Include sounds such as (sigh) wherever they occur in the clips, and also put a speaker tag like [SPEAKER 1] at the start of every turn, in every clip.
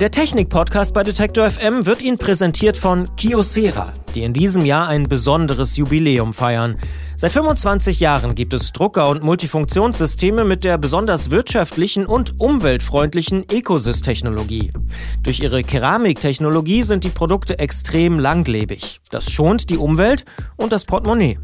[SPEAKER 1] Der Technik-Podcast bei Detektor FM wird Ihnen präsentiert von Kyocera, die in diesem Jahr ein besonderes Jubiläum feiern. Seit 25 Jahren gibt es Drucker und Multifunktionssysteme mit der besonders wirtschaftlichen und umweltfreundlichen Ecosys-Technologie. Durch ihre Keramiktechnologie sind die Produkte extrem langlebig. Das schont die Umwelt und das Portemonnaie.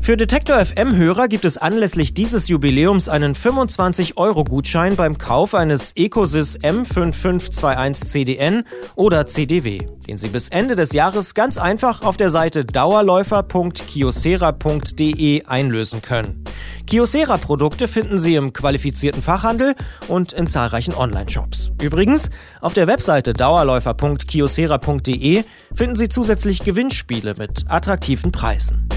[SPEAKER 1] Für Detektor FM-Hörer gibt es anlässlich dieses Jubiläums einen 25-Euro-Gutschein beim Kauf eines Ecosys M5521 CDN oder CDW, den Sie bis Ende des Jahres ganz einfach auf der Seite dauerläufer.kiosera.de einlösen können. Kyocera-Produkte finden Sie im qualifizierten Fachhandel und in zahlreichen Online-Shops. Übrigens, auf der Webseite dauerläufer.kyocera.de finden Sie zusätzlich Gewinnspiele mit attraktiven Preisen.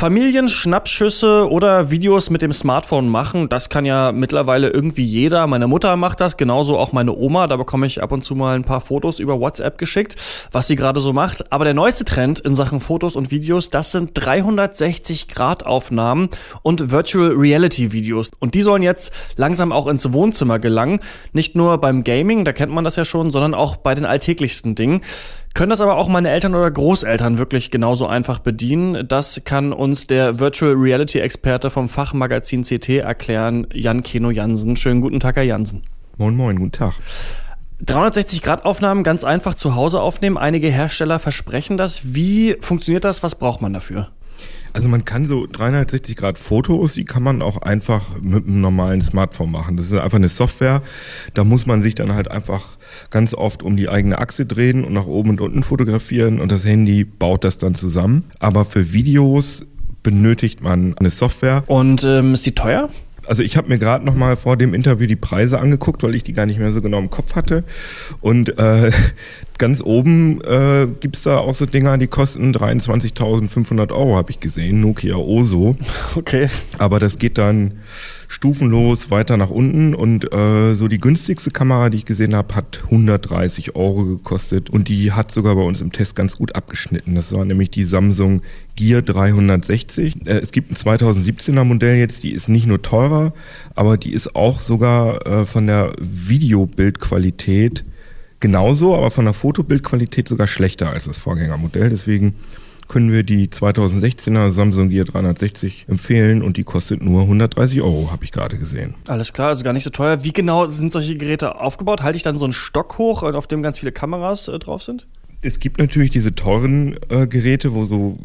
[SPEAKER 2] Familienschnappschüsse oder Videos mit dem Smartphone machen, das kann ja mittlerweile irgendwie jeder. Meine Mutter macht das, genauso auch meine Oma. Da bekomme ich ab und zu mal ein paar Fotos über WhatsApp geschickt, was sie gerade so macht. Aber der neueste Trend in Sachen Fotos und Videos, das sind 360-Grad-Aufnahmen und Virtual Reality-Videos. Und die sollen jetzt langsam auch ins Wohnzimmer gelangen. Nicht nur beim Gaming, da kennt man das ja schon, sondern auch bei den alltäglichsten Dingen. Können das aber auch meine Eltern oder Großeltern wirklich genauso einfach bedienen? Das kann uns der Virtual Reality Experte vom Fachmagazin CT erklären, Jan Keno Jansen. Schönen guten Tag, Herr Jansen.
[SPEAKER 3] Moin, moin, guten Tag.
[SPEAKER 2] 360-Grad-Aufnahmen ganz einfach zu Hause aufnehmen. Einige Hersteller versprechen das. Wie funktioniert das? Was braucht man dafür?
[SPEAKER 3] Also man kann so 360 Grad Fotos, die kann man auch einfach mit einem normalen Smartphone machen. Das ist einfach eine Software. Da muss man sich dann halt einfach ganz oft um die eigene Achse drehen und nach oben und unten fotografieren und das Handy baut das dann zusammen. Aber für Videos benötigt man eine Software.
[SPEAKER 2] Und ähm, ist die teuer?
[SPEAKER 3] Also ich habe mir gerade noch mal vor dem Interview die Preise angeguckt, weil ich die gar nicht mehr so genau im Kopf hatte. Und äh, ganz oben äh, gibt da auch so Dinger, die kosten 23.500 Euro, habe ich gesehen. Nokia Oso. (laughs)
[SPEAKER 2] Okay.
[SPEAKER 3] Aber das geht dann stufenlos weiter nach unten und äh, so die günstigste Kamera, die ich gesehen habe, hat 130 Euro gekostet und die hat sogar bei uns im Test ganz gut abgeschnitten. Das war nämlich die Samsung Gear 360. Äh, es gibt ein 2017er Modell jetzt, die ist nicht nur teurer, aber die ist auch sogar äh, von der Videobildqualität genauso, aber von der Fotobildqualität sogar schlechter als das Vorgängermodell. Deswegen können wir die 2016er Samsung Gear 360 empfehlen und die kostet nur 130 Euro, habe ich gerade gesehen.
[SPEAKER 2] Alles klar, also gar nicht so teuer. Wie genau sind solche Geräte aufgebaut? Halte ich dann so einen Stock hoch, auf dem ganz viele Kameras äh, drauf sind?
[SPEAKER 3] Es gibt natürlich diese teuren äh, Geräte, wo so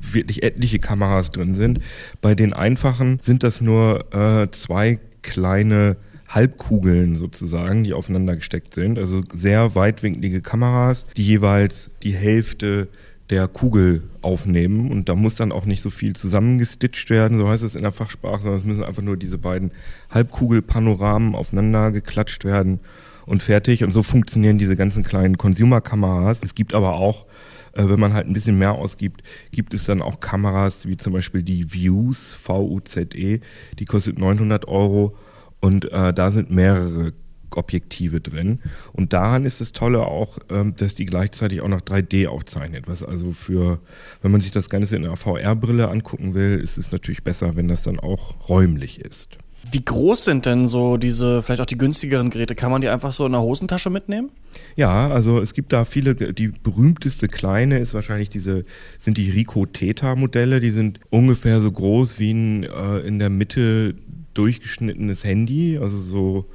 [SPEAKER 3] wirklich etliche Kameras drin sind. Bei den einfachen sind das nur äh, zwei kleine Halbkugeln sozusagen, die aufeinander gesteckt sind. Also sehr weitwinklige Kameras, die jeweils die Hälfte der Kugel aufnehmen und da muss dann auch nicht so viel zusammengestitcht werden, so heißt es in der Fachsprache, sondern es müssen einfach nur diese beiden Halbkugelpanoramen aufeinander geklatscht werden und fertig. Und so funktionieren diese ganzen kleinen Consumer-Kameras. Es gibt aber auch, äh, wenn man halt ein bisschen mehr ausgibt, gibt es dann auch Kameras wie zum Beispiel die Views, V-U-Z-E, die kostet 900 Euro und äh, da sind mehrere Objektive drin. Und daran ist das Tolle auch, ähm, dass die gleichzeitig auch noch 3D aufzeichnet. Was also für, wenn man sich das Ganze in einer VR-Brille angucken will, ist es natürlich besser, wenn das dann auch räumlich ist.
[SPEAKER 2] Wie groß sind denn so diese, vielleicht auch die günstigeren Geräte? Kann man die einfach so in der Hosentasche mitnehmen?
[SPEAKER 3] Ja, also es gibt da viele, die berühmteste kleine ist wahrscheinlich diese, sind die Rico Theta Modelle, die sind ungefähr so groß wie ein äh, in der Mitte durchgeschnittenes Handy, also so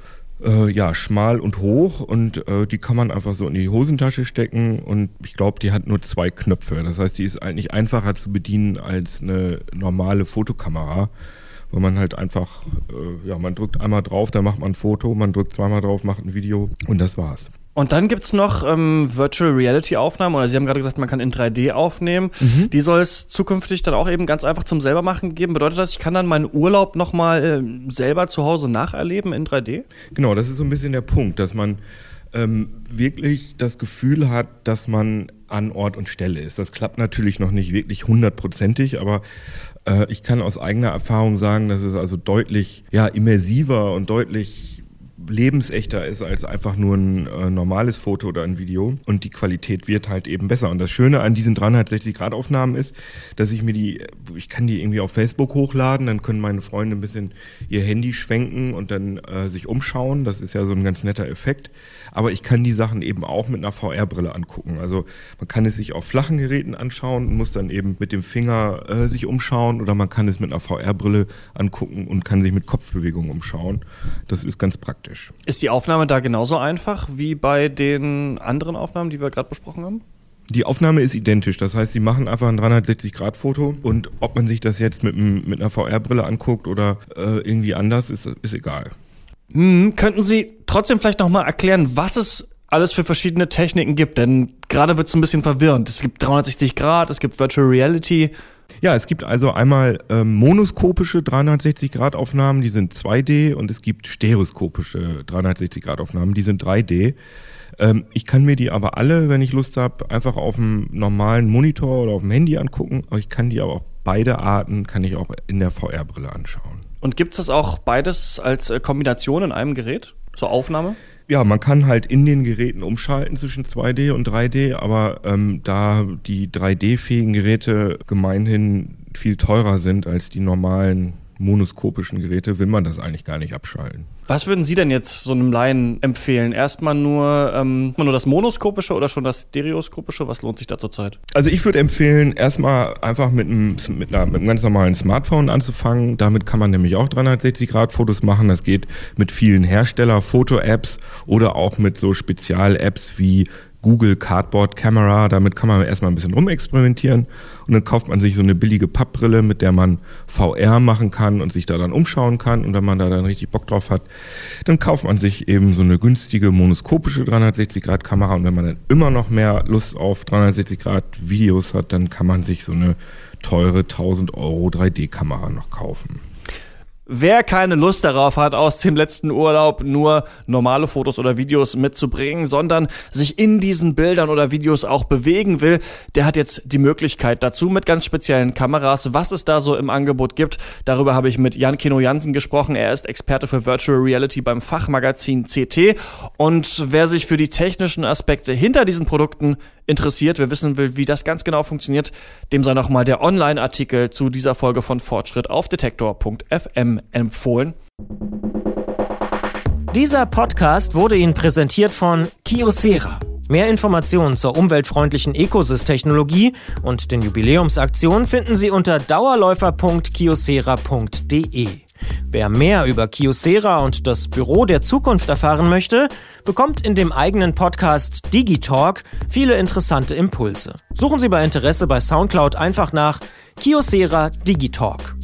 [SPEAKER 3] äh, ja, schmal und hoch und äh, die kann man einfach so in die Hosentasche stecken und ich glaube, die hat nur zwei Knöpfe. Das heißt, die ist eigentlich einfacher zu bedienen als eine normale Fotokamera, weil man halt einfach, äh, ja, man drückt einmal drauf, dann macht man ein Foto, man drückt zweimal drauf, macht ein Video und das war's.
[SPEAKER 2] Und dann gibt's noch ähm, Virtual Reality Aufnahmen, oder Sie haben gerade gesagt, man kann in 3D aufnehmen. Mhm. Die soll es zukünftig dann auch eben ganz einfach zum selbermachen geben. Bedeutet das, ich kann dann meinen Urlaub nochmal äh, selber zu Hause nacherleben in 3D?
[SPEAKER 3] Genau, das ist so ein bisschen der Punkt, dass man ähm, wirklich das Gefühl hat, dass man an Ort und Stelle ist. Das klappt natürlich noch nicht wirklich hundertprozentig, aber äh, ich kann aus eigener Erfahrung sagen, dass es also deutlich ja, immersiver und deutlich lebensechter ist als einfach nur ein äh, normales Foto oder ein Video und die Qualität wird halt eben besser. Und das Schöne an diesen 360-Grad-Aufnahmen ist, dass ich mir die, ich kann die irgendwie auf Facebook hochladen, dann können meine Freunde ein bisschen ihr Handy schwenken und dann äh, sich umschauen. Das ist ja so ein ganz netter Effekt. Aber ich kann die Sachen eben auch mit einer VR-Brille angucken. Also man kann es sich auf flachen Geräten anschauen und muss dann eben mit dem Finger äh, sich umschauen oder man kann es mit einer VR-Brille angucken und kann sich mit Kopfbewegungen umschauen. Das ist ganz praktisch.
[SPEAKER 2] Ist die Aufnahme da genauso einfach wie bei den anderen Aufnahmen, die wir gerade besprochen haben?
[SPEAKER 3] Die Aufnahme ist identisch, das heißt, sie machen einfach ein 360-Grad-Foto und ob man sich das jetzt mit, mit einer VR-Brille anguckt oder äh, irgendwie anders, ist, ist egal.
[SPEAKER 2] Hm, könnten Sie trotzdem vielleicht nochmal erklären, was es alles für verschiedene Techniken gibt? Denn gerade wird es ein bisschen verwirrend. Es gibt 360 Grad, es gibt Virtual Reality.
[SPEAKER 3] Ja, es gibt also einmal ähm, monoskopische 360-Grad-Aufnahmen, die sind 2D und es gibt stereoskopische 360-Grad-Aufnahmen, die sind 3D. Ähm, ich kann mir die aber alle, wenn ich Lust habe, einfach auf dem normalen Monitor oder auf dem Handy angucken. Ich kann die aber auch beide Arten, kann ich auch in der VR-Brille anschauen.
[SPEAKER 2] Und gibt es das auch beides als äh, Kombination in einem Gerät zur Aufnahme?
[SPEAKER 3] Ja, man kann halt in den Geräten umschalten zwischen 2D und 3D, aber ähm, da die 3D-fähigen Geräte gemeinhin viel teurer sind als die normalen monoskopischen Geräte, will man das eigentlich gar nicht abschalten.
[SPEAKER 2] Was würden Sie denn jetzt so einem Laien empfehlen? Erstmal nur, ähm, nur das monoskopische oder schon das stereoskopische? Was lohnt sich da zurzeit?
[SPEAKER 3] Also ich würde empfehlen, erstmal einfach mit einem, mit, einer, mit einem ganz normalen Smartphone anzufangen. Damit kann man nämlich auch 360 Grad Fotos machen. Das geht mit vielen Hersteller-Foto-Apps oder auch mit so Spezial-Apps wie Google Cardboard Camera. Damit kann man erstmal ein bisschen rumexperimentieren und dann kauft man sich so eine billige Pappbrille, mit der man VR machen kann und sich da dann umschauen kann. Und wenn man da dann richtig Bock drauf hat, dann kauft man sich eben so eine günstige monoskopische 360 Grad Kamera. Und wenn man dann immer noch mehr Lust auf 360 Grad Videos hat, dann kann man sich so eine teure 1000 Euro 3D Kamera noch kaufen.
[SPEAKER 2] Wer keine Lust darauf hat, aus dem letzten Urlaub nur normale Fotos oder Videos mitzubringen, sondern sich in diesen Bildern oder Videos auch bewegen will, der hat jetzt die Möglichkeit dazu mit ganz speziellen Kameras. Was es da so im Angebot gibt, darüber habe ich mit Jan Kino Jansen gesprochen. Er ist Experte für Virtual Reality beim Fachmagazin CT. Und wer sich für die technischen Aspekte hinter diesen Produkten interessiert, wer wissen will, wie das ganz genau funktioniert, dem sei nochmal der Online-Artikel zu dieser Folge von Fortschritt auf detektor.fm empfohlen.
[SPEAKER 1] Dieser Podcast wurde Ihnen präsentiert von Kiosera. Mehr Informationen zur umweltfreundlichen Ecosys-Technologie und den Jubiläumsaktionen finden Sie unter dauerläufer.kiosera.de. Wer mehr über Kiosera und das Büro der Zukunft erfahren möchte, bekommt in dem eigenen Podcast Digitalk viele interessante Impulse. Suchen Sie bei Interesse bei Soundcloud einfach nach Kiosera Digitalk.